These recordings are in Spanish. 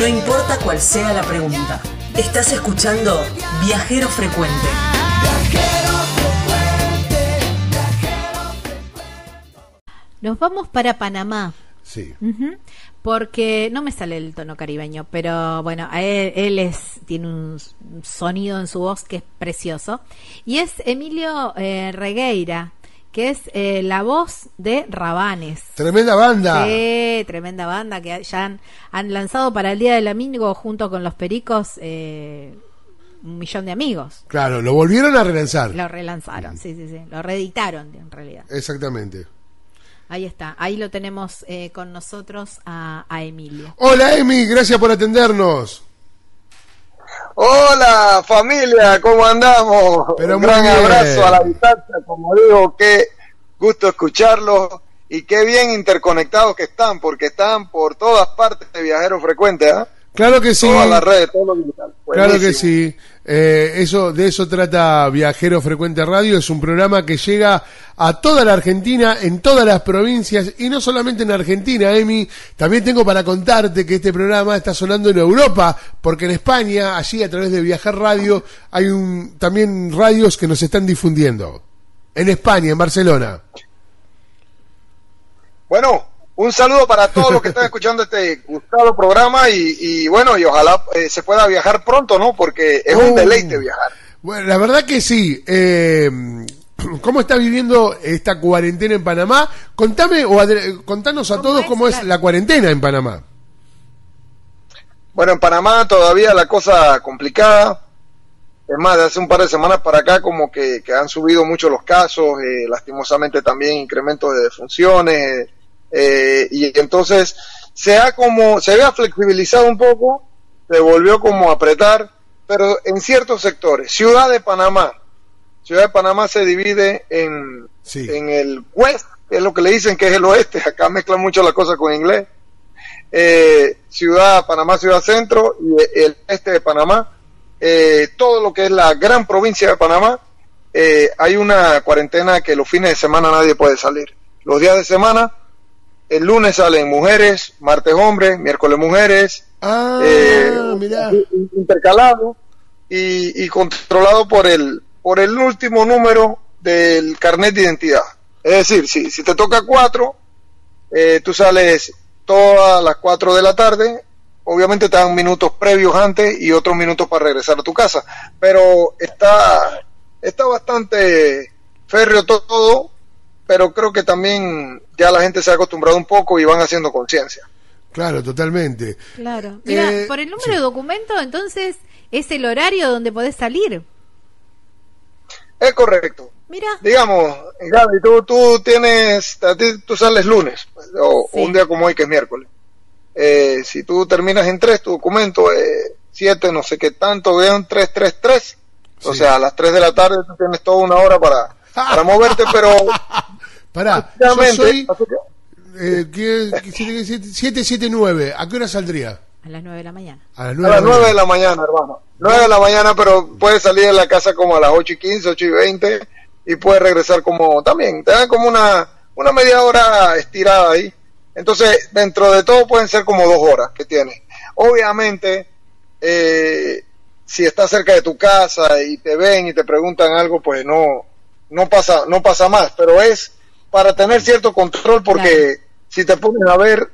No importa cuál sea la pregunta. Estás escuchando Viajero Frecuente. Nos vamos para Panamá. Sí. Porque no me sale el tono caribeño, pero bueno, él, él es tiene un sonido en su voz que es precioso. Y es Emilio eh, Regueira, que es eh, la voz de Rabanes. Tremenda banda. Sí, tremenda banda que ya han, han lanzado para el Día del Amigo junto con los Pericos eh, un millón de amigos. Claro, lo volvieron a relanzar. Lo relanzaron, sí, sí, sí. Lo reeditaron en realidad. Exactamente. Ahí está, ahí lo tenemos eh, con nosotros a, a Emilio. Hola Emi, gracias por atendernos. Hola familia, ¿cómo andamos? Pero Un gran bien. abrazo a la distancia, como digo, qué gusto escucharlos y qué bien interconectados que están, porque están por todas partes de viajeros frecuentes, ¿ah? Claro que sí. Todas las redes, todo lo digital. Claro que sí. Eh, eso, de eso trata Viajero Frecuente Radio. Es un programa que llega a toda la Argentina, en todas las provincias y no solamente en Argentina, Emi. También tengo para contarte que este programa está sonando en Europa, porque en España, allí a través de Viajar Radio, hay un, también radios que nos están difundiendo. En España, en Barcelona. Bueno, un saludo para todos los que están escuchando este gustado programa y, y bueno, y ojalá eh, se pueda viajar pronto, ¿no? Porque es un Oh. deleite viajar. Bueno, la verdad que sí. Eh, ¿Cómo está viviendo esta cuarentena en Panamá? Contame o adre- contanos a ¿Cómo todos es? cómo es la cuarentena en Panamá. Bueno, en Panamá todavía la cosa complicada. Es más, de hace un par de semanas para acá como que, que han subido mucho los casos, eh, lastimosamente también incrementos de defunciones, eh, y entonces se ha como, se había flexibilizado un poco, se volvió como a apretar, pero en ciertos sectores. Ciudad de Panamá, Ciudad de Panamá se divide en, Sí. en el west, es lo que le dicen que es el oeste, acá mezclan mucho la cosa con inglés eh, Ciudad Panamá, Ciudad Centro y el este de Panamá, eh, todo lo que es la gran provincia de Panamá, eh, hay una cuarentena que los fines de semana nadie puede salir. Los días de semana, el lunes salen mujeres, martes hombres, miércoles mujeres, Ah, eh, intercalado y, y controlado por el por el último número del carnet de identidad. Es decir, si, si te toca cuatro, eh, tú sales todas las cuatro de la tarde, obviamente te dan minutos previos antes y otros minutos para regresar a tu casa, pero está, está bastante férreo todo, pero creo que también ya la gente se ha acostumbrado un poco y van haciendo conciencia. Claro, totalmente. Claro. Mira, Eh, por el número sí. de documento, entonces es el horario donde podés salir. Es correcto. Mira, digamos, Gaby, tú, tú tienes, a ti, tú sales lunes, o Sí. un día como hoy que es miércoles. Eh, si tú terminas en tres, tu documento es siete, no sé qué tanto, vean tres, tres, tres. O Sí. sea, a las tres de la tarde tú tienes toda una hora para, para moverte, pero Pará, yo soy que- eh, ¿qué- qué- siete- siete- 779. ¿A qué hora saldría? a las 9 de la mañana. A las a 9 las nueve de la mañana, hermano. Nueve de la mañana, pero puedes salir de la casa como a las ocho y quince, ocho y veinte, y puedes regresar como, también, te dan como una, una media hora estirada ahí. Entonces, dentro de todo pueden ser como dos horas que tienes. Obviamente, eh, si estás cerca de tu casa y te ven y te preguntan algo, pues no, no pasa, no pasa más, pero es para tener cierto control porque si te pones a ver,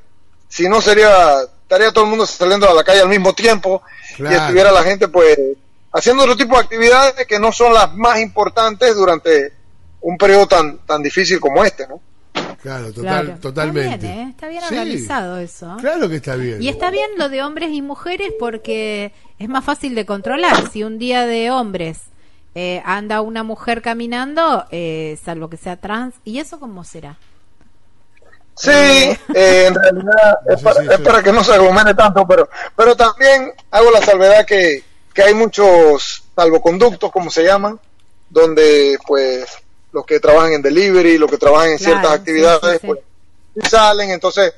si no sería, estaría todo el mundo saliendo a la calle al mismo tiempo Claro. y estuviera la gente pues haciendo otro tipo de actividades que no son las más importantes durante un periodo tan, tan difícil como este, ¿no? Claro, total, Claro. totalmente. Está bien, ¿eh? Está bien Sí, organizado eso. Claro que está bien. Y está bien lo de hombres y mujeres porque es más fácil de controlar. Si un día de hombres eh, anda una mujer caminando, eh, salvo que sea trans, ¿y eso cómo será? Sí, eh, en realidad es para, es que no se aglomere tanto, pero, pero también hago la salvedad que, que hay muchos salvoconductos, como se llaman, donde pues los que trabajan en delivery, los que trabajan en ciertas actividades, sí, sí. pues sí salen, entonces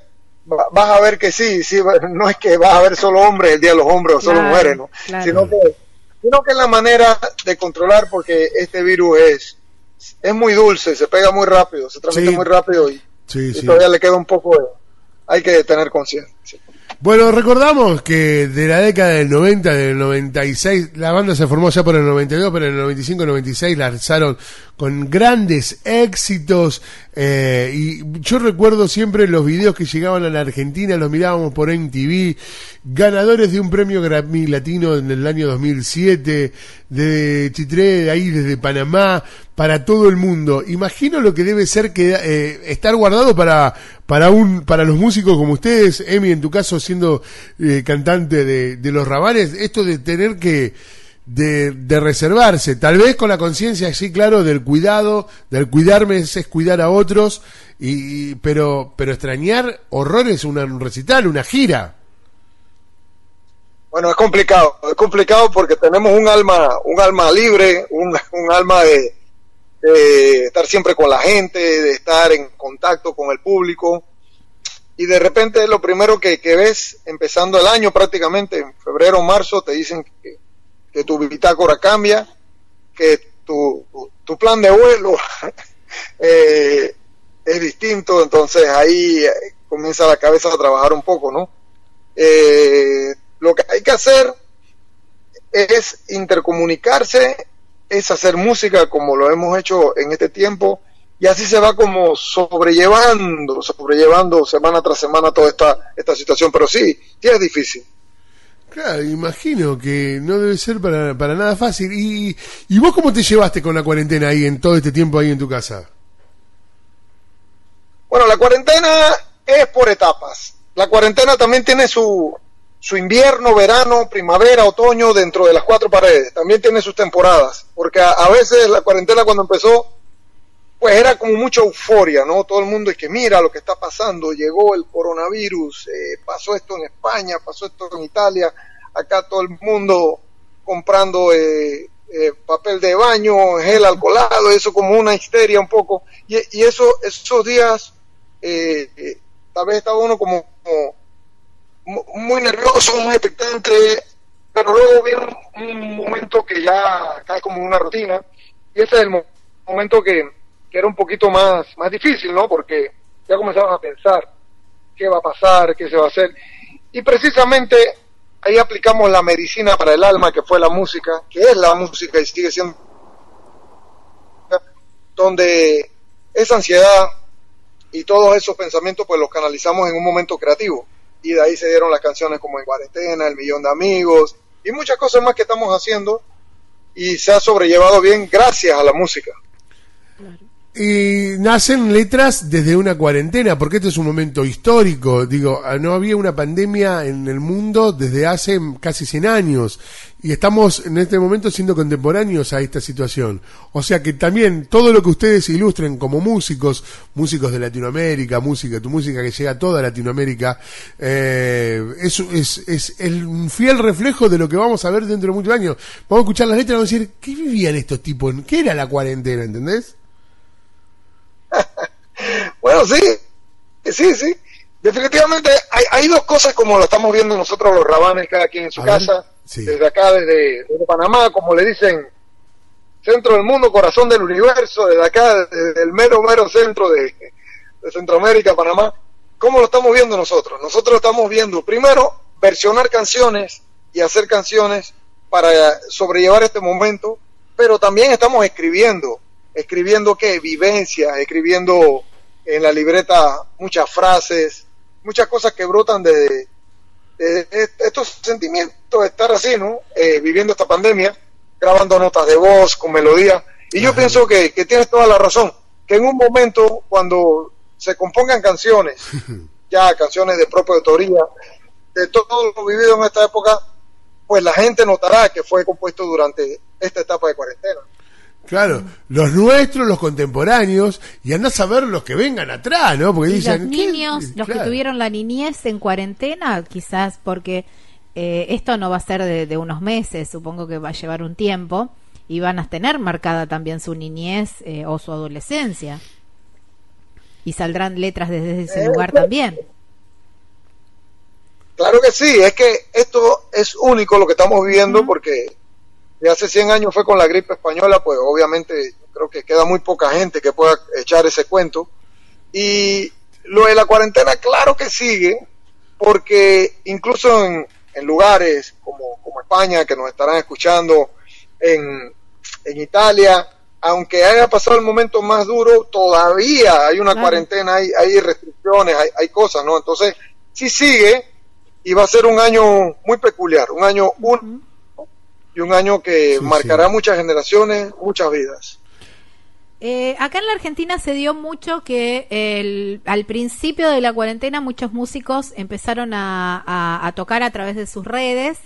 va- vas a ver que sí, sí, no es que vas a ver solo hombres el día de los hombres o solo Claro, mujeres, ¿no? claro. Sino que, sino que es la manera de controlar porque este virus es, es muy dulce, se pega muy rápido, se transmite Sí. muy rápido y, Sí, y sí. todavía le queda un poco de... Hay que tener conciencia. Bueno, recordamos que de la década del 90, del 96, la banda se formó ya por el 92, pero en el 95 96 la alzaron con grandes éxitos. Eh, y yo recuerdo siempre los videos que llegaban a la Argentina, los mirábamos por MTV, ganadores de un premio Grammy Latino en el año 2007, de Chitré, ahí desde Panamá, para todo el mundo. Imagino lo que debe ser que eh, estar guardado para para un para los músicos como ustedes, Emi, en tu caso siendo eh, cantante de, los rabanes, esto de tener que de, reservarse, tal vez con la conciencia, sí, claro, del cuidado, del cuidarme es, cuidar a otros, y, pero, pero extrañar horrores un recital, una gira. Bueno, es complicado, es complicado porque tenemos un alma, un alma libre, un, un alma de, de estar siempre con la gente, de estar en contacto con el público. Y de repente lo primero que, ves, empezando el año prácticamente, en febrero o marzo, te dicen que, que tu bitácora cambia, que tu, tu plan de vuelo eh, es distinto, entonces ahí eh, comienza la cabeza a trabajar un poco, ¿no? Eh, lo que hay que hacer es intercomunicarse, es hacer música como lo hemos hecho en este tiempo y así se va como sobrellevando, sobrellevando semana tras semana toda esta, esta situación, pero sí, sí es difícil. Claro, imagino que no debe ser para, para nada fácil. ¿Y, ¿Y vos cómo te llevaste con la cuarentena ahí en todo este tiempo ahí en tu casa? Bueno, la cuarentena es por etapas. La cuarentena también tiene su, su invierno, verano, primavera, otoño dentro de las cuatro paredes. También tiene sus temporadas. Porque a, veces la cuarentena cuando empezó pues era como mucha euforia, ¿no? Todo el mundo es que mira lo que está pasando, llegó el coronavirus, eh, pasó esto en España, pasó esto en Italia, acá todo el mundo comprando eh, eh, papel de baño, gel alcoholado, eso como una histeria un poco, y, y eso, esos días, tal vez estaba uno como, muy nervioso, muy expectante, pero luego viene un, momento que ya cae como una rutina, y ese es el momento que que era un poquito más, más difícil, ¿no? Porque ya comenzaban a pensar qué va a pasar, qué se va a hacer. Y precisamente ahí aplicamos la medicina para el alma, que fue la música, que es la música y sigue siendo donde esa ansiedad y todos esos pensamientos pues los canalizamos en un momento creativo y de ahí se dieron las canciones como En cuarentena, El millón de amigos y muchas cosas más que estamos haciendo y se ha sobrellevado bien gracias a la música. Y nacen letras desde una cuarentena, porque este es un momento histórico. Digo, ah, no había una pandemia en el mundo desde hace casi 100 años. Y estamos en este momento siendo contemporáneos a esta situación. O sea que también todo lo que ustedes ilustren como músicos, músicos de Latinoamérica, música, tu música que llega a toda Latinoamérica, eh, es, es, es, el, un fiel reflejo de lo que vamos a ver dentro de muchos años. Vamos a escuchar las letras y vamos a decir, ¿qué vivían estos tipos? ¿Qué era la cuarentena? ¿Entendés? bueno, sí, sí, sí. Definitivamente hay, hay, dos cosas como lo estamos viendo nosotros los rabanes, cada quien en su casa, desde acá, desde, Panamá, como le dicen, centro del mundo, corazón del universo, desde acá, desde el mero, mero centro de, de Centroamérica, Panamá. ¿Cómo lo estamos viendo nosotros? Nosotros estamos viendo, primero, versionar canciones y hacer canciones para sobrellevar este momento, pero también estamos escribiendo escribiendo qué, vivencias, escribiendo en la libreta muchas frases, muchas cosas que brotan de, estos sentimientos de estar así, ¿no? Eh, viviendo esta pandemia, grabando notas de voz con melodía. Y yo pienso que, que tienes toda la razón, que en un momento cuando se compongan canciones, ya canciones de propia autoría, de todo lo vivido en esta época, pues la gente notará que fue compuesto durante esta etapa de cuarentena. Claro, los nuestros, los contemporáneos, y andás a ver los que vengan atrás, ¿no? Porque dicen. Los niños, los que tuvieron la niñez en cuarentena, quizás porque eh, esto no va a ser de, unos meses, supongo que va a llevar un tiempo, y van a tener marcada también su niñez eh, o su adolescencia. Y saldrán letras desde ese lugar también. Claro que sí, es que esto es único lo que estamos viviendo porque de hace 100 años fue con la gripe española, pues obviamente creo que queda muy poca gente que pueda echar ese cuento. Y lo de la cuarentena, claro que sigue, porque incluso en, en lugares como, como España, que nos estarán escuchando, en, en Italia, aunque haya pasado el momento más duro, todavía hay una Claro. cuarentena, hay, hay restricciones, hay, hay cosas, ¿no? Entonces, sí sigue y va a ser un año muy peculiar, un año único y un año que Sí, marcará sí. muchas generaciones, muchas vidas. Eh, acá en la Argentina se dio mucho que el- al principio de la cuarentena muchos músicos empezaron a, a- a tocar a través de sus redes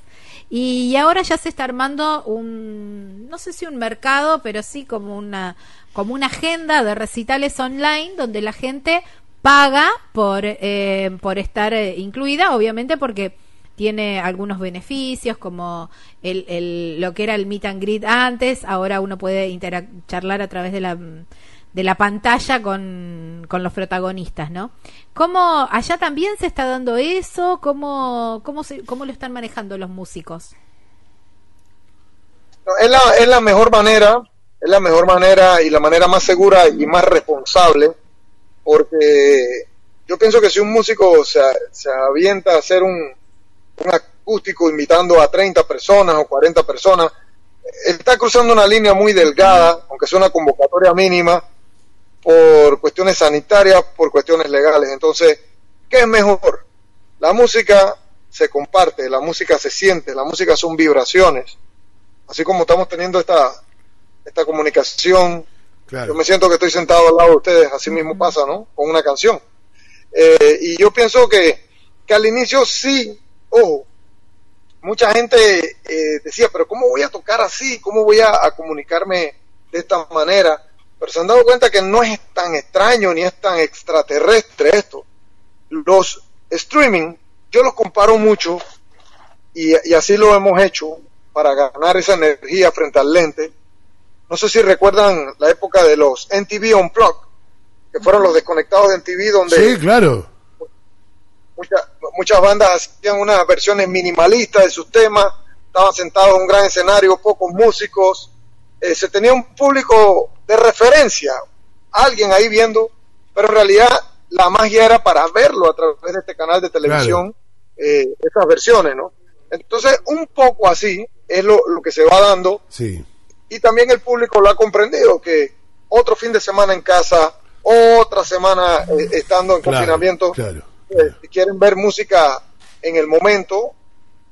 y ahora ya se está armando un, no sé si un mercado, pero sí como una, como una agenda de recitales online donde la gente paga por, eh, por estar eh, incluida, obviamente porque tiene algunos beneficios como el, lo que era el meet and greet antes, ahora uno puede charlar a través de la de la pantalla con, con los protagonistas, ¿no? ¿Cómo allá también se está dando eso? ¿Cómo, cómo, se- cómo lo están manejando los músicos? Es la, es la mejor manera, es la mejor manera y la manera más segura y más responsable, porque yo pienso que si un músico se, se avienta a hacer un, un acústico invitando a 30 personas o 40 personas, está cruzando una línea muy delgada, aunque sea una convocatoria mínima, por cuestiones sanitarias, por cuestiones legales. Entonces, ¿qué es mejor? La música se comparte, la música se siente, la música son vibraciones. Así como estamos teniendo esta, esta comunicación, Claro. yo me siento que estoy sentado al lado de ustedes, así mismo pasa, ¿no? Con una canción. Eh, y yo pienso que, que al inicio sí, ojo, mucha gente eh, decía, pero ¿cómo voy a tocar así? ¿Cómo voy a, a comunicarme de esta manera? Pero se han dado cuenta que no es tan extraño ni es tan extraterrestre esto. Los streaming, yo los comparo mucho y, y así lo hemos hecho para ganar esa energía frente al lente. No sé si recuerdan la época de los NTV Unplugged, que fueron los desconectados de NTV donde Sí, claro. muchas muchas bandas hacían unas versiones minimalistas de sus temas, estaban sentados en un gran escenario, pocos músicos, eh, se tenía un público de referencia, alguien ahí viendo, pero en realidad la magia era para verlo a través de este canal de televisión, eh, esas versiones, ¿no? Entonces, un poco así es lo, lo que se va dando Sí. y también el público lo ha comprendido, que otro fin de semana en casa, otra semana eh, estando en Claro, confinamiento, claro, claro. Si quieren ver música en el momento,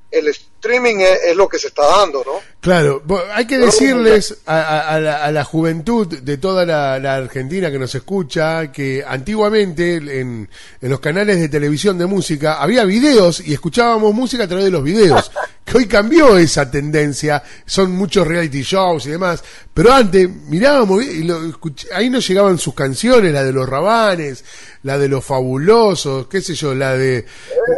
el streaming es, es lo que se está dando, ¿no? Claro, hay que decirles a, a- a la, a la juventud de toda la, la Argentina que nos escucha que antiguamente en, en los canales de televisión de música había videos y escuchábamos música a través de los videos. Que hoy cambió esa tendencia, son muchos reality shows y demás, pero antes mirábamos y lo escuch- ahí nos llegaban sus canciones, la de los rabanes, la de los fabulosos, qué sé yo, la de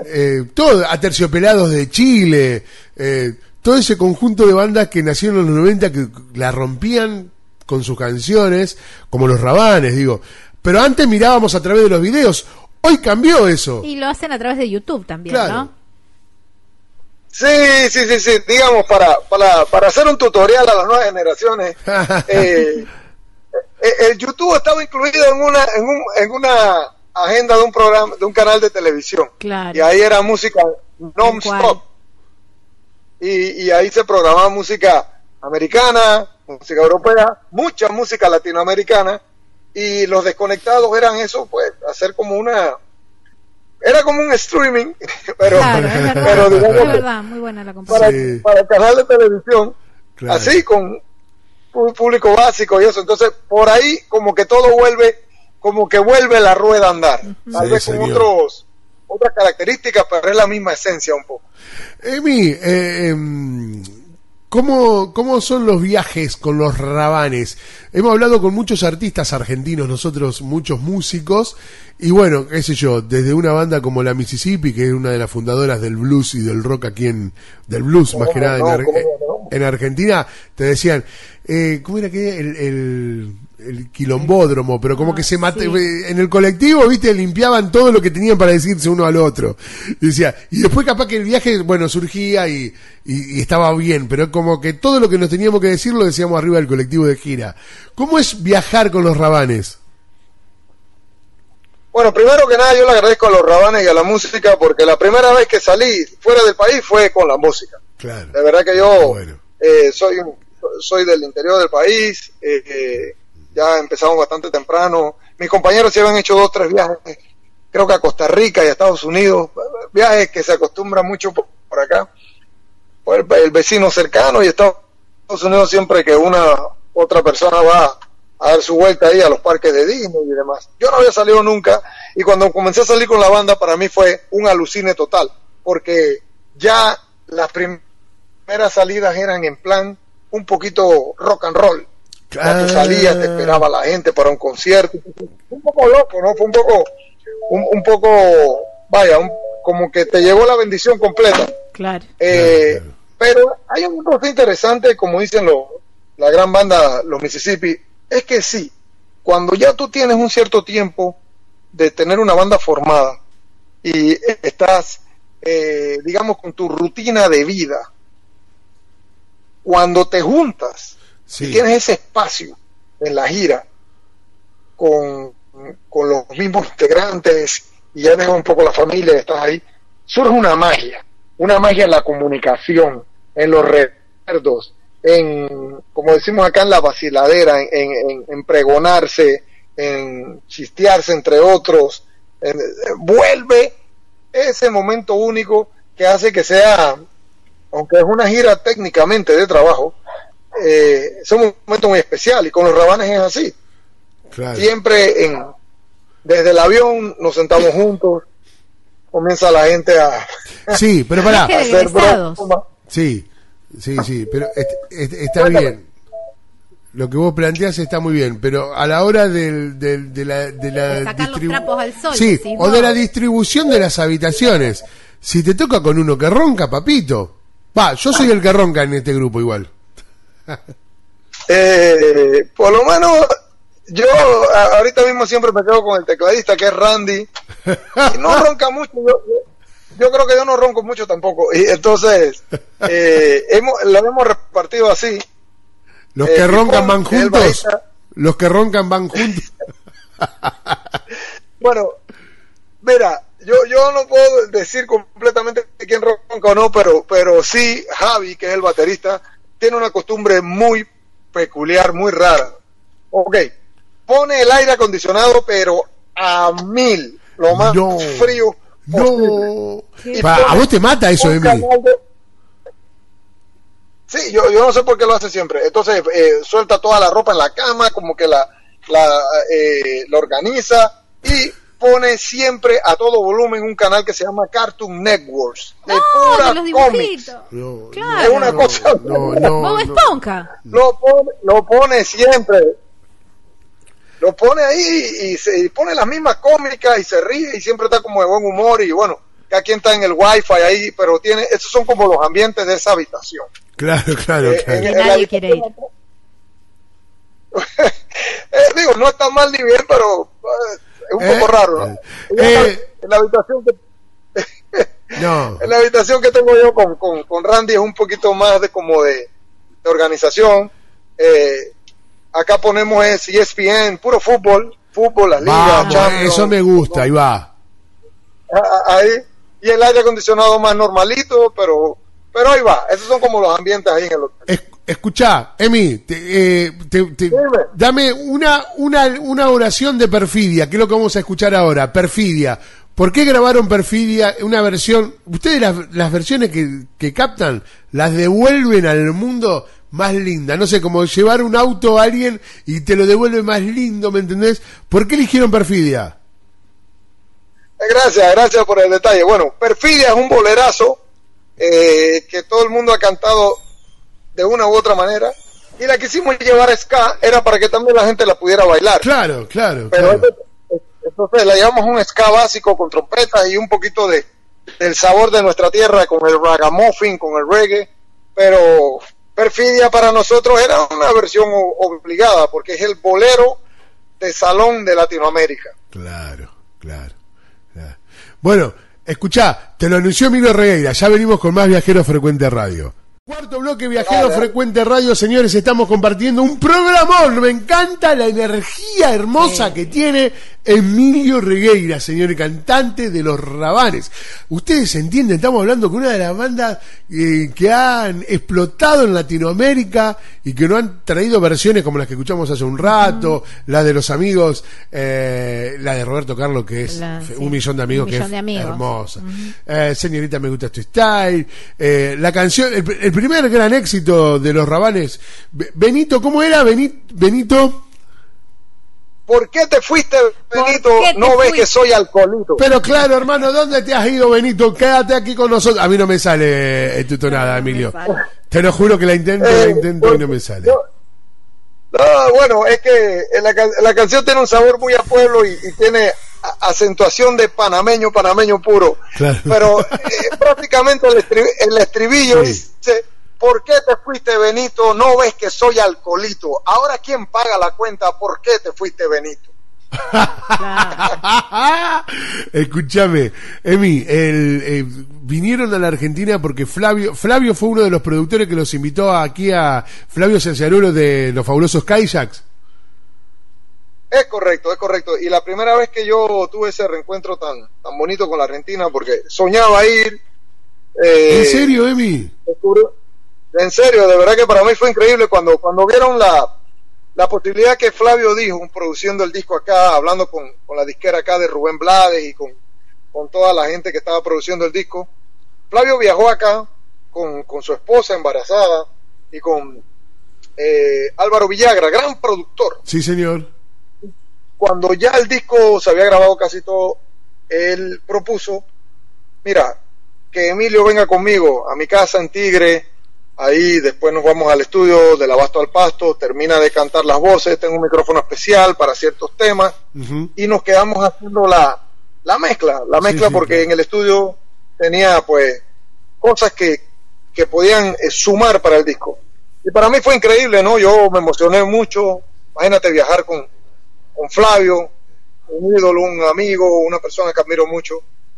eh, todo, Aterciopelados de Chile, eh, todo ese conjunto de bandas que nacieron en los 90 que la rompían con sus canciones, como los rabanes, digo. Pero antes mirábamos a través de los videos, hoy cambió eso. Y lo hacen a través de YouTube también, Claro. ¿no? Sí, sí, sí, sí, digamos, para, para, para hacer un tutorial a las nuevas generaciones, eh, eh, el YouTube estaba incluido en una, en, un, en una agenda de un programa, de un canal de televisión. Claro. Y ahí era música non-stop. Y, y ahí se programaba música americana, música europea, mucha música latinoamericana, y los desconectados eran eso, pues, hacer como una... Era como un streaming, pero, Claro, es verdad. pero digamos es que verdad, muy buena la para. Sí. para el canal de televisión, Claro. así con un público básico y eso. Entonces, por ahí como que todo vuelve, como que vuelve la rueda a andar. Tal Sí, vez con señor. otros, otras características, pero es la misma esencia un poco. Emi, eh, em, ¿cómo, ¿cómo son los viajes con los rabanes? Hemos hablado con muchos artistas argentinos, nosotros muchos músicos, y bueno, qué sé yo, desde una banda como la Mississippi, que es una de las fundadoras del blues y del rock aquí en, del blues más que ¿Cómo nada en, Argentina, te decían, eh, ¿cómo era que el, el, el quilombódromo? Pero como Ah, que se mate, sí. en el colectivo, viste, limpiaban todo lo que tenían para decirse uno al otro. Y decía, y después capaz que el viaje, bueno, surgía y, y- y estaba bien, pero como que todo lo que nos teníamos que decir lo decíamos arriba del colectivo de gira. ¿Cómo es viajar con los rabanes? Bueno, primero que nada yo le agradezco a los rabanes y a la música porque la primera vez que salí fuera del país fue con la música. Claro. De verdad que yo eh, soy soy del interior del país, eh, eh, ya empezamos bastante temprano. Mis compañeros ya habían hecho dos, tres viajes, creo que a Costa Rica y a Estados Unidos, viajes que se acostumbran mucho por, acá, por el, el, vecino cercano y Estados Unidos siempre que una otra persona va a dar su vuelta ahí a los parques de Disney y demás. Yo no había salido nunca y cuando comencé a salir con la banda para mí fue un alucine total, porque ya las primeras salidas eran en plan un poquito rock and roll. Cuando salías te esperaba la gente para un concierto. Un poco loco, ¿no? Fue un poco, un, poco, vaya, como que te llegó la bendición completa. Claro. Eh, pero hay una cosa interesante, como dicen los, la gran banda, los Mississippi, es que sí, cuando ya tú tienes un cierto tiempo de tener una banda formada y estás, eh, digamos, con tu rutina de vida, cuando te juntas y tienes ese espacio en la gira con, con los mismos integrantes y ya dejas un poco la familia, estás ahí, surge una magia, una magia en la comunicación, en los recuerdos, en, como decimos acá, en la vaciladera, en, en, pregonarse, en chistearse entre otros, vuelve ese momento único que hace que sea, aunque es una gira técnicamente de trabajo, eh, es un momento muy especial y con los rabanes es así. Siempre en, desde el avión nos sentamos juntos, comienza la gente a, sí, pero para, hacer Sí, Sí, sí, pero está bien. Lo que vos planteás está muy bien, pero a la hora del, de la, de la sacar los trapos al sol. Sí, o de la distribución de las habitaciones. Si te toca con uno que ronca, papito. Va, yo soy el que ronca en este grupo igual. eh, por lo menos yo ahorita mismo siempre me quedo con el tecladista que es Randy. Y no ronca mucho. Yo, yo creo que yo no ronco mucho tampoco. Y entonces, eh, hemos, lo hemos repartido así. Los que eh, roncan van juntos. Los que roncan van juntos. bueno, mira, yo, yo no puedo decir completamente quién ronca o no, pero, pero sí, Javi, que es el baterista, tiene una costumbre muy peculiar, muy rara. Ok, pone el aire acondicionado, pero a mil, lo más frío no. a vos te mata eso, Emily. Sí, yo, yo no sé por qué lo hace siempre. Entonces, eh, suelta toda la ropa en la cama, como que la, la, eh, la organiza y pone siempre a todo volumen un canal que se llama Cartoon Networks. De pura los cómics. claro. Es una cosa. No, no, Esponja. Lo pone, lo pone siempre lo pone ahí y se pone las mismas cómicas y se ríe y siempre está como de buen humor y bueno, cada quien está en el wifi ahí, pero tiene, esos son como los ambientes de esa habitación. Claro, claro, eh, claro. nadie quiere ir. eh, digo, no está mal ni bien, pero eh, un poco eh, raro, ¿no? en la habitación que no. en la habitación que tengo yo con, con, con Randy es un poquito más de como de, de organización. Eh, acá ponemos es ESPN, puro fútbol, fútbol, la liga, Eso me gusta, ahí va. Ahí, y el aire acondicionado más normalito, pero pero ahí va, esos son como los ambientes ahí en el hotel. escuchá, Emi, eh, dame una, una, una oración de perfidia, que es lo que vamos a escuchar ahora, perfidia. ¿Por qué grabaron Perfidia una versión? Ustedes las, las versiones que, que captan las devuelven al mundo más linda. No sé, como llevar un auto a alguien y te lo devuelve más lindo, ¿me entendés? ¿Por qué eligieron Perfidia? Eh, gracias, gracias por el detalle. Bueno, Perfidia es un bolerazo eh, que todo el mundo ha cantado de una u otra manera. Y la quisimos llevar a ska era para que también la gente la pudiera bailar. Claro, claro. Pero entonces la llevamos un ska básico con trompetas y un poquito de del sabor de nuestra tierra con el ragamuffin, con el reggae. Pero Perfidia para nosotros era una versión obligada porque es el bolero de salón de Latinoamérica. Claro, claro. Bueno, escucha, te lo anunció Emilio Regueira, ya venimos con más Viajeros Frecuente Radio. Cuarto bloque Viajero Frecuente Radio, señores, estamos compartiendo un programón. Me encanta la energía hermosa que tiene Emilio Regueira, señor cantante de Los Rabanes. Ustedes entienden, estamos hablando con una de las bandas eh, que han explotado en Latinoamérica y que no han traído versiones como las que escuchamos hace un rato, la de los amigos, eh, la de Roberto Carlos, que es La- un millón de amigos, un que es amigos. hermosa. Eh, señorita, me gusta tu style. Eh, la canción, el, el primer gran éxito de los Rabanes. Be- Benito, ¿cómo era? Beni- Benito. ¿Por qué te fuiste, Benito? te No ves fuiste? que soy alcoholito. Pero claro, hermano, ¿dónde te has ido, Benito? Quédate aquí con nosotros. A mí no me sale eh, tu tonada, Emilio. Te lo juro que la intento, la Eh, intento y no me sale. yo- No, bueno, es que la, can- la canción tiene un sabor muy a pueblo y, y tiene acentuación de panameño, panameño puro. Claro. Pero eh, prácticamente el, estribi- el estribillo Sí. dice, ¿por qué te fuiste Benito? No ves que soy alcoholito. Ahora, ¿quién paga la cuenta? ¿Por qué te fuiste Benito? Escúchame, Emi, el, eh, vinieron a la Argentina porque Flavio, Flavio fue uno de los productores que los invitó aquí a Flavio Cianciarulo de los fabulosos Kayaks. Es correcto, es correcto. Y la primera vez que yo tuve ese reencuentro tan, tan bonito con la Argentina, porque soñaba ir. eh, ¿En serio, Emi? En serio, de verdad que para mí fue increíble cuando, cuando vieron la, la posibilidad que Flavio dijo, produciendo el disco acá, hablando con, con la disquera acá de Rubén Blades y con, con toda la gente que estaba produciendo el disco. Flavio viajó acá con, con su esposa embarazada y con eh, Álvaro Villagra, gran productor Sí, señor. cuando ya el disco se había grabado casi todo, él propuso, mira, que Emilio venga conmigo a mi casa en Tigre, ahí después nos vamos al estudio del Abasto al Pasto, termina de cantar las voces, tengo un micrófono especial para ciertos temas, y nos quedamos haciendo la, la mezcla, la Sí, mezcla sí, porque claro. en el estudio tenía pues cosas que, que podían eh, sumar para el disco. Y para mí fue increíble, ¿no? Yo me emocioné mucho, imagínate viajar con, con Flavio, un ídolo, un amigo, una persona que admiro mucho,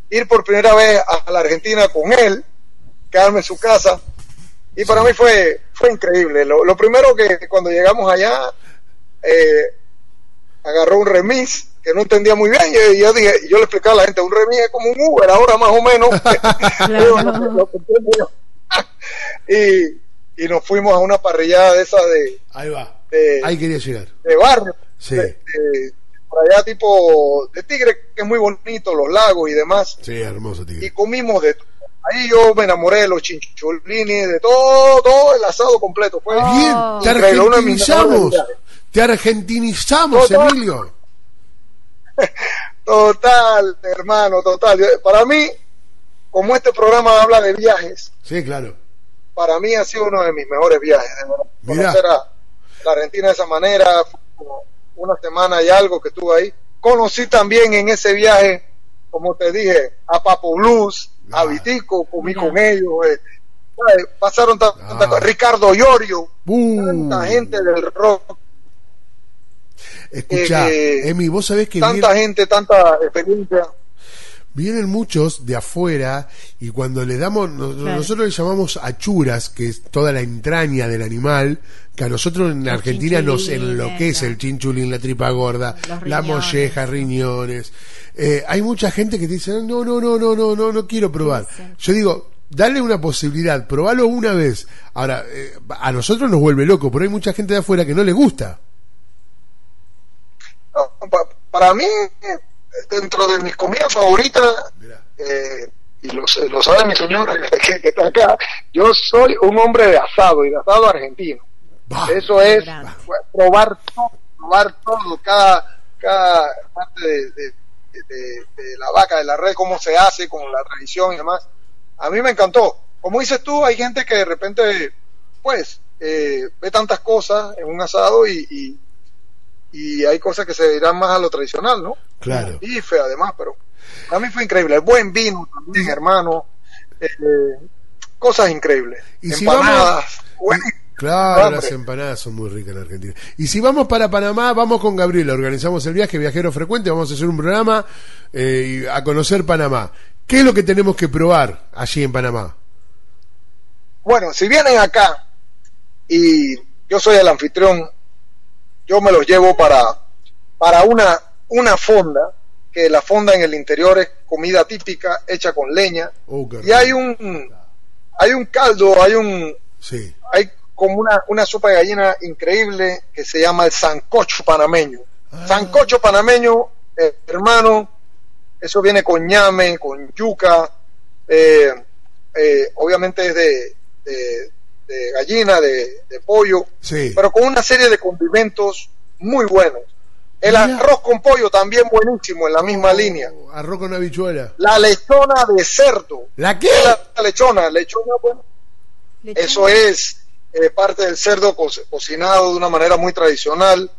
ir por primera vez a la Argentina con él, quedarme en su casa, y para mí fue, fue increíble. Lo, lo primero que cuando llegamos allá, eh, agarró un remis que no entendía muy bien y yo dije, yo le explicaba a la gente, un remis es como un Uber ahora más o menos. Yo yo. y, y nos fuimos a una parrillada de esa de, Ahí va. de, Ahí quería llegar. de barrio, Sí. de- de- por allá tipo de Tigre, que es muy bonito, los lagos y demás, Sí, hermoso, y tigre. comimos de. Ahí yo me enamoré de los chincholini, de todo, todo el asado completo. Fue Bien, te uno de mis mejores argentinizamos. Te argentinizamos, Total. Emilio. Total, hermano, total. Para mí, como este programa habla de viajes, Sí, claro. para mí ha sido uno de mis mejores viajes. de. Conocer a la Argentina de esa manera, fue como una semana y algo que estuve ahí. Conocí también en ese viaje, como te dije, a Papo Blues, a Ah. Vitico, comí con ellos. eh. ¿sabes? Pasaron ta- Ah. tanta cosa. Ricardo Llorio, Uh. tanta gente del rock, Escucha, Eh, Emi, vos sabés que tanta viene- gente, tanta experiencia. Vienen muchos de afuera y cuando le damos, Claro. nosotros le llamamos achuras, que es toda la entraña del animal, que a nosotros en Argentina nos enloquece el chinchulín, la tripa gorda, la riñones. molleja, riñones. Eh, hay mucha gente que te dice, no, no, no, no, no, no, no quiero probar. Sí, sí. Yo digo, dale una posibilidad, probalo una vez. Ahora, eh, a nosotros nos vuelve loco, pero hay mucha gente de afuera que no le gusta. No, pa- para mí, dentro de mis comidas favoritas, eh, y lo, sabe mi señora que, que está acá, yo soy un hombre de asado y de asado argentino. Bah. Eso es pues, probar todo, probar todo, cada, cada parte de, de- de- de la vaca, de la red, cómo se hace, con la tradición y demás. A mí me encantó. Como dices tú, hay gente que de repente, pues, eh, ve tantas cosas en un asado y, y, y hay cosas que se irán más a lo tradicional, ¿no? Claro. bife además, pero a mí fue increíble. El buen vino también, hermano. Eh, cosas increíbles. Y si Empanadas. vamos- Bueno, Claro, Hombre. las empanadas son muy ricas en Argentina. Y si vamos para Panamá, vamos con Gabriela, organizamos el viaje Viajero Frecuente, vamos a hacer un programa eh, y a conocer Panamá. ¿Qué es lo que tenemos que probar allí en Panamá? bueno, si vienen acá y yo soy el anfitrión, yo me los llevo para, para una, una fonda, que la fonda en el interior es comida típica hecha con leña, Oh, y hay un, hay un caldo, hay un, Sí. hay como una, una sopa de gallina increíble que se llama el sancocho panameño. Ah. Sancocho panameño, eh, hermano, eso viene con ñame, con yuca, eh, eh, obviamente es de, de- de gallina, de, de pollo, Sí. pero con una serie de condimentos muy buenos. El Mira. arroz con pollo también buenísimo en la misma línea. Oh, Arroz con habichuela. La lechona de cerdo. ¿La qué? La lechona, lechona, bueno, Lechona. eso es eh, parte del cerdo co- cocinado de una manera muy tradicional.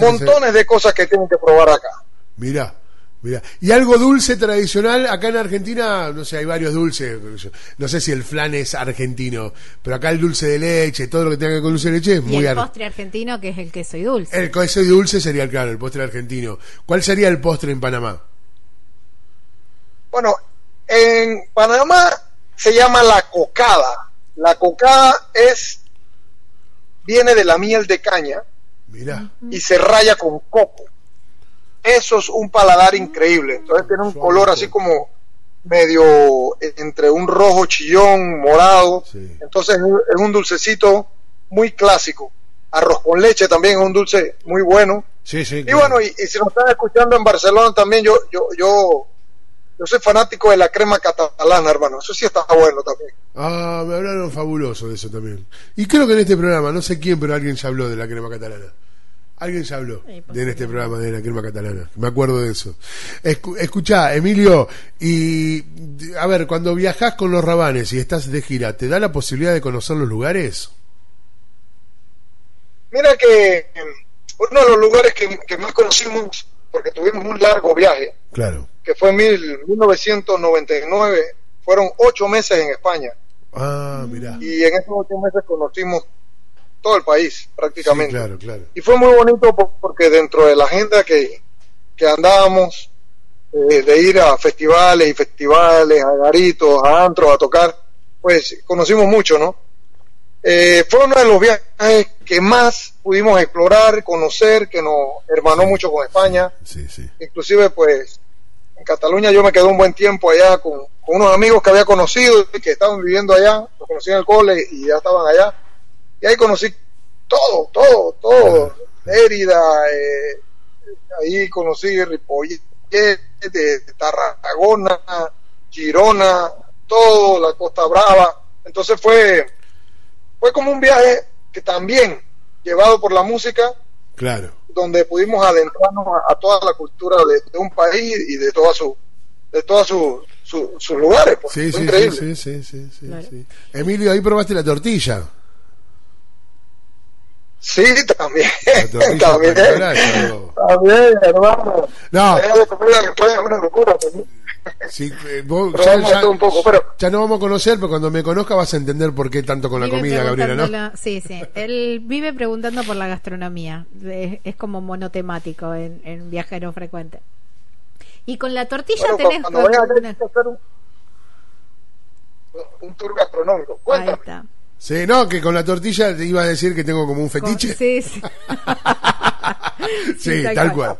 Montones de cosas que tienen que probar acá. Mirá, mirá. Y algo dulce tradicional, acá en Argentina, no sé, hay varios dulces. No sé si el flan es argentino, pero acá el dulce de leche, todo lo que tenga que ver con dulce de leche es Y muy el ar- postre argentino, que es el queso y dulce. El co- ese dulce sería, claro, el postre argentino. ¿Cuál sería el postre en Panamá? Bueno, en Panamá se llama la cocada. La cocada es viene de la miel de caña Mirá. y se raya con coco. Eso es un paladar increíble. Entonces tiene un color así como medio entre un rojo chillón, morado. Sí. Entonces es un dulcecito muy clásico. Arroz con leche también es un dulce muy bueno. Sí, sí. Y claro. bueno, y, y si nos están escuchando en Barcelona también, yo, yo, yo, yo soy fanático de la crema catalana, hermano. Eso sí está bueno también. Ah, me hablaron fabuloso de eso también. Y creo que en este programa, no sé quién, pero alguien ya habló de la crema catalana. Alguien ya habló Sí, de en este programa de la crema catalana. Me acuerdo de eso. Escu- escuchá, Emilio, y a ver, cuando viajás con los rabanes y estás de gira, ¿te da la posibilidad de conocer los lugares? Mira que uno de los lugares que, que más conocimos, porque tuvimos un largo viaje, Claro. que fue en mil- 1999, fueron ocho meses en España. Ah, mirá. Y en esos ocho meses conocimos todo el país, Sí, prácticamente. claro, claro. Y fue muy bonito po- porque dentro de la agenda que, que andábamos, eh, de ir a festivales y festivales, a garitos, a antros, a tocar, pues conocimos mucho, ¿no? Eh, fue uno de los viajes que más pudimos explorar, conocer, que nos hermanó mucho con España. Sí, sí. Inclusive, pues, en Cataluña yo me quedé un buen tiempo allá con, con unos amigos que había conocido y que estaban viviendo allá, los conocí en el cole y ya estaban allá. Y ahí conocí todo, todo, todo. Mérida, eh, ahí conocí Ripollet, de Tarragona, Girona, todo, la Costa Brava. Entonces fue, fue como un viaje que también, llevado por la música, Claro. donde pudimos adentrarnos a, a toda la cultura de, de un país y de toda su de todos su, su- sus lugares pues. Sí, sí, increíble sí, sí, sí, sí, sí, Claro. sí. Emilio, ahí probaste la tortilla. Sí también tortilla también es también hermano No. Fue una locura también. Sí, eh, vos- ya, vamos a ya- todo un poco, pero- ya no vamos a conocer, pero cuando me conozca vas a entender por qué tanto con la comida, Gabriela, ¿no? Sí, sí. Él vive preguntando por la gastronomía. Es, es como monotemático en, en viajero frecuente. Y con la tortilla Bueno, tenés... cuando hay que hacer un, un tour gastronómico Ahí está. Sí, no, que con la tortilla te iba a decir que tengo como un fetiche. Sí, sí. Sí, tal cual.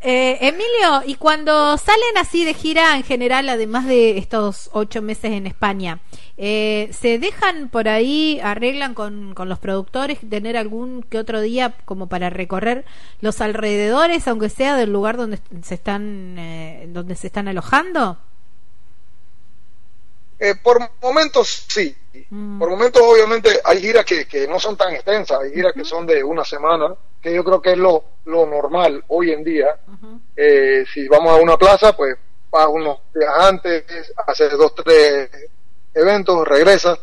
Eh, Emilio, y cuando salen así de gira en general, además de estos ocho meses en España, eh, ¿se dejan por ahí, arreglan con, con los productores tener algún que otro día como para recorrer los alrededores, aunque sea del lugar donde se están, eh, donde se están alojando? Eh, por momentos sí. Mm. Por momentos obviamente hay giras que, que no son tan extensas, hay giras que son de una semana, que yo creo que es lo, lo normal hoy en día. Eh, si vamos a una plaza, pues vas unos días antes, haces dos, tres eventos, regresas.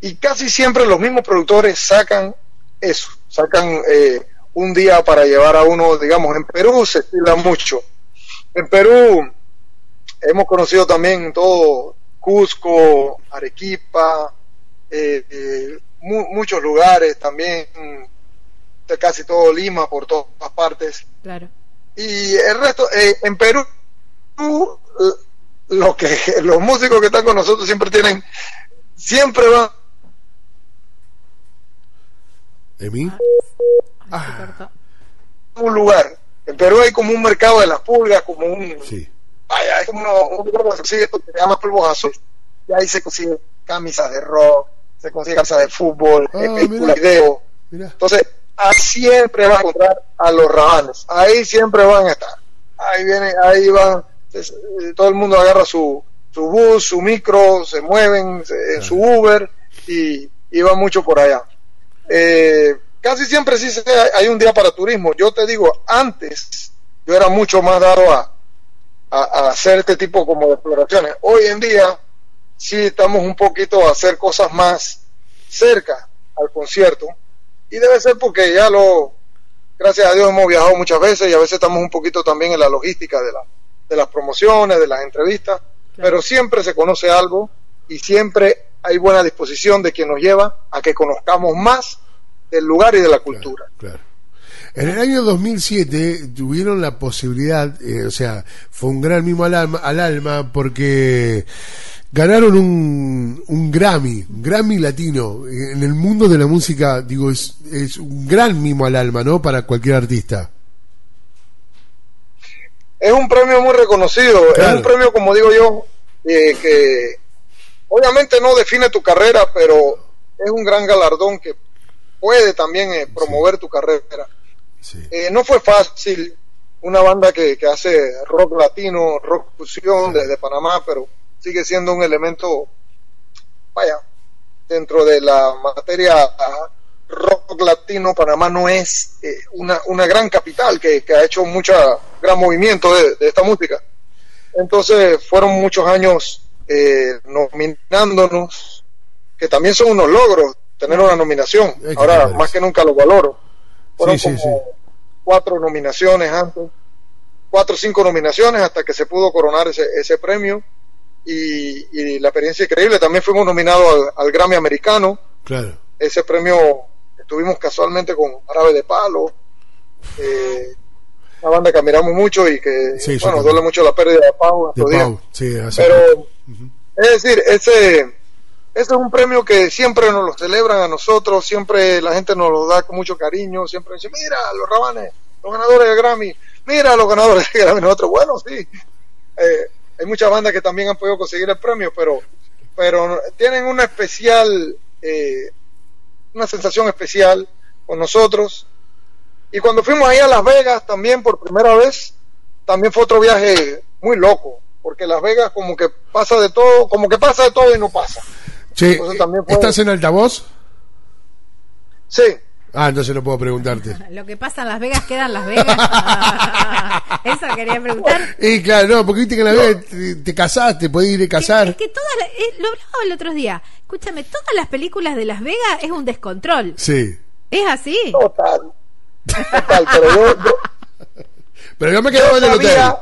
Y casi siempre los mismos productores sacan eso, sacan eh, un día para llevar a uno, digamos, en Perú se estila mucho. En Perú hemos conocido también todo Cusco, Arequipa, eh, eh, mu- muchos lugares también, de casi todo Lima, por todas partes. Claro. Y el resto, eh, en Perú, lo que los músicos que están con nosotros siempre tienen, siempre van ¿Emi? Se cortó. a un lugar. En Perú hay como un mercado de las pulgas, como un, Sí. Vaya, hay como uno- un lugar donde se consigue esto que se llama polvos azules. Y ahí se consigue camisas de rock, se consigue camisas de fútbol, Ah, eh, películas video. Mira. Entonces, ahí siempre vas a encontrar a los rabanes. Ahí siempre van a estar. Ahí viene, ahí van. es- eh, todo el mundo agarra su, su bus, su micro, se mueven, se- en su Uber y, y va mucho por allá. Eh, casi siempre sí se- hay un día para turismo. Yo te digo, antes yo era mucho más dado a, a, a hacer este tipo como de exploraciones. Hoy en día sí estamos un poquito a hacer cosas más cerca al concierto y debe ser porque ya lo gracias a Dios hemos viajado muchas veces y a veces estamos un poquito también en la logística de, la, de las promociones, de las entrevistas, pero siempre se conoce algo y siempre hay buena disposición de quien nos lleva a que conozcamos más del lugar y de la cultura. Claro. En el año 2007 tuvieron la posibilidad, eh, o sea, fue un gran mimo al alma, al alma porque ganaron un, un Grammy, un Grammy latino. En el mundo de la música, digo, es, es un gran mimo al alma, ¿no? Para cualquier artista. es un premio muy reconocido, Claro. es un premio, como digo yo, eh, que obviamente no define tu carrera, pero es un gran galardón que puede también eh, promover tu carrera. Sí. Eh, no fue fácil una banda que, que hace rock latino, rock fusión desde Panamá, pero sigue siendo un elemento, vaya, dentro de la materia rock latino, Panamá no es eh, una, una gran capital que, que ha hecho mucho gran movimiento de, de esta música. Entonces fueron muchos años eh, nominándonos, que también son unos logros, tener una nominación. Ahora más que nunca lo valoro. Fueron Sí, sí, como cuatro nominaciones antes, cuatro o cinco nominaciones hasta que se pudo coronar ese, ese premio. Y, y la experiencia increíble. También fuimos nominados al, al Grammy americano. Claro. Ese premio estuvimos casualmente con Árabe de Palo, eh, una banda que admiramos mucho y que, Sí, bueno, duele mucho la pérdida de Pau. De. Pau, sí, Pero, es decir, ese, ese es un premio que siempre nos lo celebran a nosotros, siempre la gente nos lo da con mucho cariño, siempre dice, mira, los rabanes, los ganadores de Grammy, mira, los ganadores de Grammy, nosotros, bueno, sí. Eh, hay muchas bandas que también han podido conseguir el premio, pero, pero tienen una especial, eh, una sensación especial con nosotros. Y cuando fuimos ahí a Las Vegas también por primera vez, también fue otro viaje muy loco, porque Las Vegas como que pasa de todo, como que pasa de todo y no pasa. Che, Entonces también fue- ¿estás en altavoz? Sí, Ah, entonces no puedo preguntarte. Lo que pasa en Las Vegas queda en Las Vegas. Eso quería preguntar. Y claro, no, porque viste que en la vida te, te casaste, podés ir a casar. Es que todas las- eh, lo hablaba el otro día. Escúchame, todas las películas de Las Vegas es un descontrol. Sí. ¿Es así? total. Total, pero yo, yo, Pero yo me quedaba en el hotel. sabía,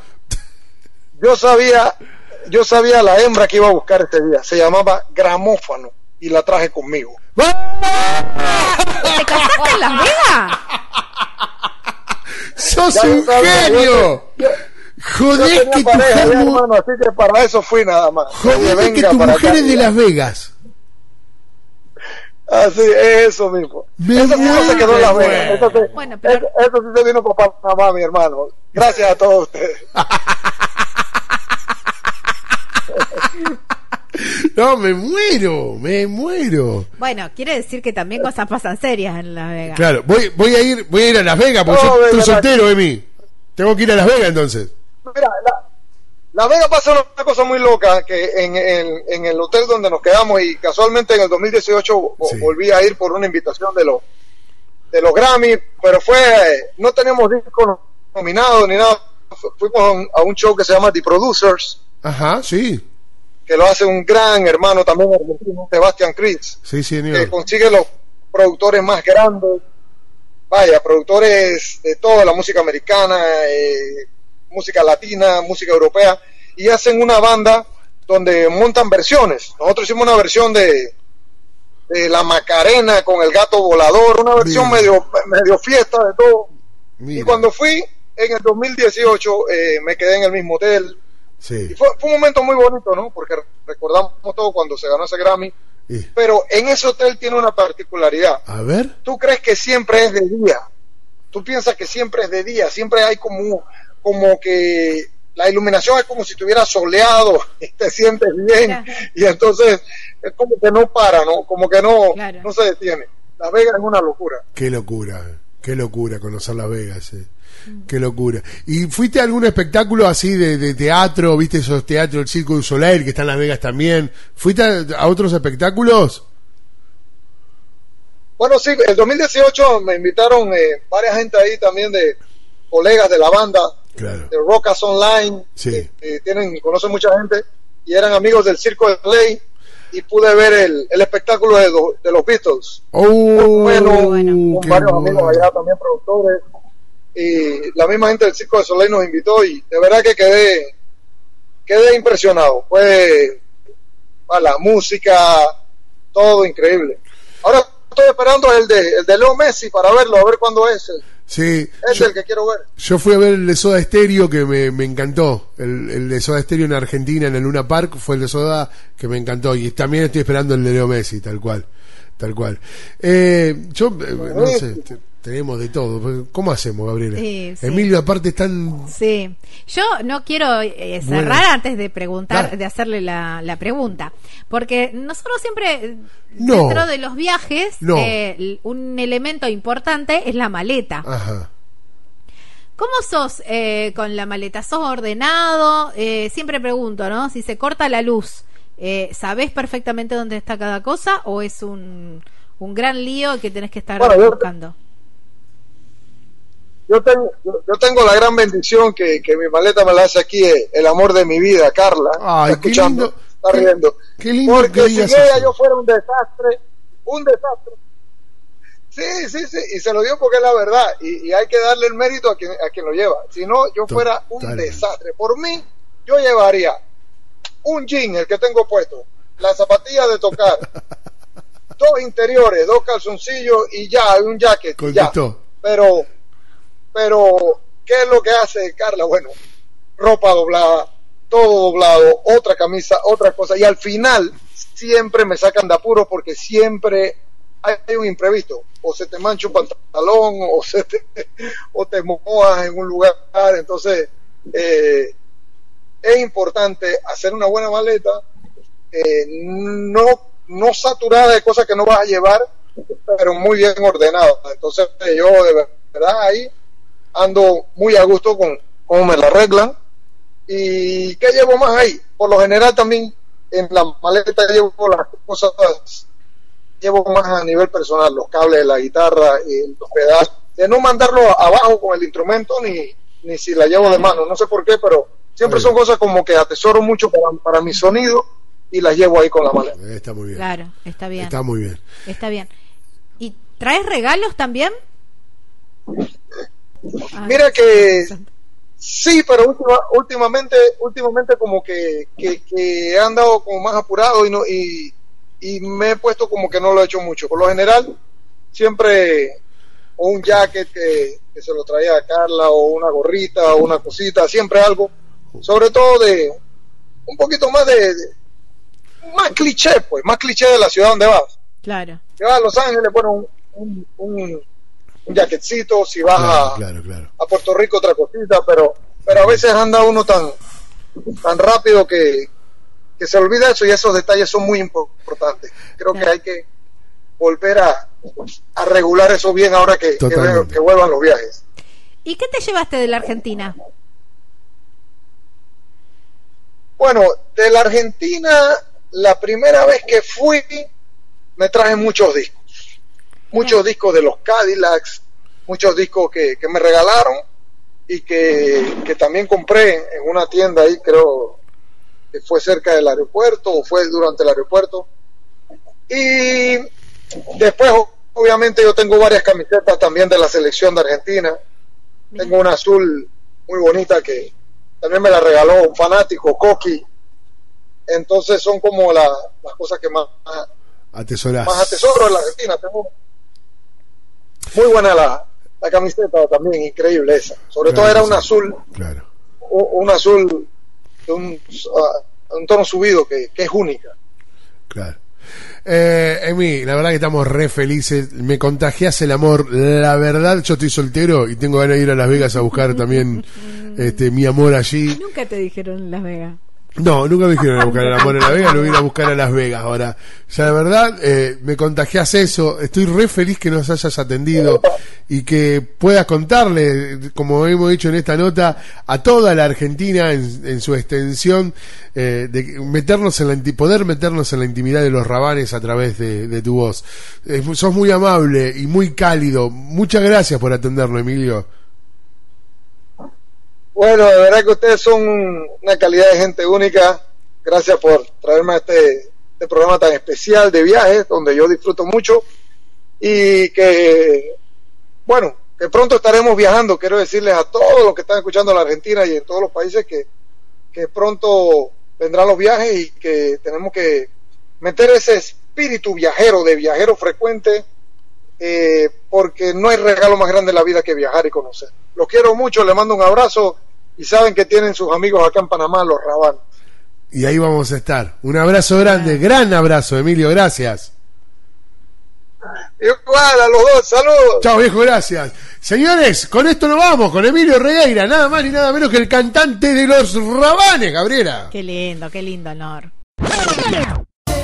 yo sabía, yo sabía la hembra que iba a buscar este día. Se llamaba Gramófano y la traje conmigo. ¿Te casaste en Las Vegas? ¡Sos Ya un yo sabía, genio! yo- yo- Yo Joder tenía que tu pareja germo... hermano, así que para eso fui nada más. Joder que venga tu mujer acá. es de Las Vegas. Así, eso mismo. Me eso sí no se quedó en Las muero. Vegas. Eso, sí- Bueno, pero- eso, eso sí se vino para Panamá, mi hermano. Gracias a todos ustedes. No, me muero, me muero. Bueno, quiere decir que también cosas pasan serias en Las Vegas. Claro, voy, voy a ir, voy a ir a Las Vegas, porque No, yo estoy soltero, Emi. Tengo que ir a Las Vegas entonces. Mira, la, la Vega pasa una cosa muy loca que en, en- en el hotel donde nos quedamos y casualmente en el 2018 vo- Sí. volví a ir por una invitación de los de los Grammy, pero fue no tenemos disco nominado ni nada. Fu- Fuimos a un, a un show que se llama The Producers, Ajá, sí. Que lo hace un gran hermano también argentino, Sebastian Cris, Sí, que consigue los productores más grandes, vaya, productores de toda la música americana, eh, música latina, música europea, y hacen una banda donde montan versiones. Nosotros hicimos una versión de, de La Macarena con el gato volador, una versión Mira. medio, medio fiesta de todo. Mira. Y cuando fui en el 2018, eh, me quedé en el mismo hotel, Sí. Y fue, fue un momento muy bonito, ¿no? Porque recordamos todo cuando se ganó ese Grammy. Pero en ese hotel tiene una particularidad. a ver. Tú crees que siempre es de día. Tú piensas que siempre es de día. Siempre hay como, como que la iluminación es como si estuviera soleado y te sientes bien. Y entonces es como que no para, ¿no? Como que no, Claro. no se detiene. Las Vegas es una locura. Qué locura, qué locura conocer Las Vegas, eh. Qué locura. ¿Y fuiste a algún espectáculo así de, de teatro? ¿Viste esos teatros, el Circo du Soleil, que está en Las Vegas también? ¿Fuiste a, a otros espectáculos? Bueno, sí, el 2018 me invitaron eh, varias gente ahí también de colegas de la banda, Claro. de Rockas Online, Sí. que, eh, tienen, conocen mucha gente, y eran amigos del Circo de Play, y pude ver el, el espectáculo de, los Beatles. Oh, bueno, con varios bueno. amigos allá también productores, y la misma gente del Circo de Soleil nos invitó, y de verdad que quedé, quedé impresionado. Fue ah, la música, todo increíble. Ahora estoy esperando el de, el de Leo Messi para verlo, a ver cuándo es. Sí, Es yo, el que quiero ver. yo fui a ver el de Soda Stereo que me, me encantó. El, el de Soda Stereo en Argentina, en el Luna Park, fue el de Soda que me encantó. Y también estoy esperando el de Leo Messi, tal cual. Tal cual. Eh, yo, eh, no sé, tenemos de todo. ¿Cómo hacemos, Gabriela? Sí, sí. Emilio, aparte, tan. Sí, yo no quiero eh, cerrar Bueno. antes de preguntar, Dale. de hacerle la, la pregunta, porque nosotros siempre, eh, No. dentro de los viajes, No. eh, un elemento importante es la maleta. Ajá. ¿Cómo sos eh, con la maleta? ¿Sos ordenado? Eh, siempre pregunto, ¿no? Si se corta la luz, eh, ¿sabés perfectamente dónde está cada cosa o es un, un gran lío que tenés que estar Bueno, buscando? Yo tengo, yo, yo tengo la gran bendición que, que mi maleta me la hace aquí el amor de mi vida, Carla. Ay, está qué escuchando, lindo. está riendo. qué lindo Porque que si ella yo fuera un desastre, un desastre. Sí, sí, sí, y se lo dio porque es la verdad. Y, y hay que darle el mérito a quien, a quien lo lleva. Si no, yo fuera un desastre. Por mí, yo llevaría un jean, el que tengo puesto, la zapatilla de tocar, dos interiores, dos calzoncillos y ya, un jacket. ya. Pero, pero, ¿qué es lo que hace Carla? Bueno, ropa doblada, todo doblado, otra camisa, otra cosa. Y al final siempre me sacan de apuro porque siempre hay un imprevisto. O se te mancha un pantalón, o, se te, o te mojas en un lugar. Entonces, eh, es importante hacer una buena maleta, eh, no, no saturada de cosas que no vas a llevar, pero muy bien ordenada. Entonces, yo de verdad ahí ando muy a gusto con cómo me la arreglan. ¿Y qué llevo más ahí? Por lo general también en la maleta llevo las cosas, llevo más a nivel personal, los cables de la guitarra, y los pedazos, de no mandarlo abajo con el instrumento ni, ni si la llevo de mano, no sé por qué, pero siempre son cosas como que atesoro mucho para, para mi sonido y las llevo ahí con la maleta. Eh, Está muy bien. Claro, está bien. Está muy bien. Está bien. ¿Y traes regalos también? Mira que sí, pero última- últimamente, últimamente como que, que, que he andado como más apurado y no y, y me he puesto como que no lo he hecho mucho. Por lo general, siempre un jacket que, que se lo traía a Carla o una gorrita o una cosita, siempre algo, sobre todo de un poquito más de, de- más cliché, pues, más cliché de la ciudad donde vas. Claro. Si vas a Los Ángeles, bueno, un, un, un, un jacketcito, si vas Claro, a, claro, claro. a Puerto Rico otra cosita, pero pero a veces anda uno tan tan rápido que, que se olvida eso y esos detalles son muy importantes. Creo que hay que volver a, a regular eso bien ahora que, que vuelvan los viajes. ¿Y qué te llevaste de la Argentina? Bueno, de la Argentina, la primera vez que fui, me traje muchos discos. Muchos discos de los Cadillacs, muchos discos que, que me regalaron y que, que también compré en una tienda ahí, creo que fue cerca del aeropuerto o fue durante el aeropuerto. Y después, obviamente, yo tengo varias camisetas también de la selección de Argentina. Tengo una azul muy bonita que también me la regaló un fanático, Coqui. Entonces son como la- las cosas que más, más, más atesoro en la Argentina. Tengo muy buena la, la camiseta también, increíble esa. Sobre Claro todo era un sí. azul, Claro. un azul de un, un tono subido que, que es única. Claro. Eh, Emi, la verdad que estamos re felices. Me contagias el amor. La verdad, yo estoy soltero y tengo ganas de ir a Las Vegas a buscar también este, mi amor allí. Nunca te dijeron Las Vegas. No, nunca me dijeron a buscar el amor en Las Vegas, lo voy a buscar a Las Vegas ahora. O sea, la verdad, eh, me contagias eso. Estoy re feliz que nos hayas atendido y que puedas contarle, como hemos dicho en esta nota, a toda la Argentina en, su extensión, eh, de meternos en la, poder meternos en la intimidad de los rabanes a través de, tu voz. sos muy amable y muy cálido. Muchas gracias por atenderlo, Emilio. Bueno, de verdad que ustedes son una calidad de gente única. Gracias por traerme a este, este programa tan especial de viajes, donde yo disfruto mucho. Y que, bueno, que pronto estaremos viajando. Quiero decirles a todos los que están escuchando en la Argentina y en todos los países que, que pronto vendrán los viajes y que tenemos que meter ese espíritu viajero, de viajero frecuente, eh, porque no hay regalo más grande en la vida que viajar y conocer. Los quiero mucho, les mando un abrazo y saben que tienen sus amigos acá en Panamá, los Raban. Y ahí vamos a estar. Un abrazo grande, gran abrazo, Emilio, gracias. Igual a los dos, saludos. Chao, viejo, gracias. Señores, con esto nos vamos, con Emilio Regueira, nada más ni nada menos que el cantante de los Rabanes, Gabriela. Qué lindo, qué lindo honor.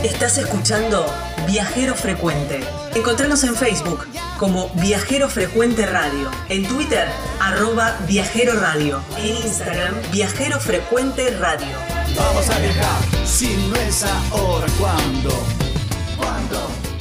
Estás escuchando Viajero Frecuente. Encontranos en Facebook como Viajero Frecuente Radio, en Twitter arroba Viajero Radio, en Instagram Viajero Frecuente Radio. Vamos a viajar, si no es ahora, ¿cuándo? ¿Cuándo?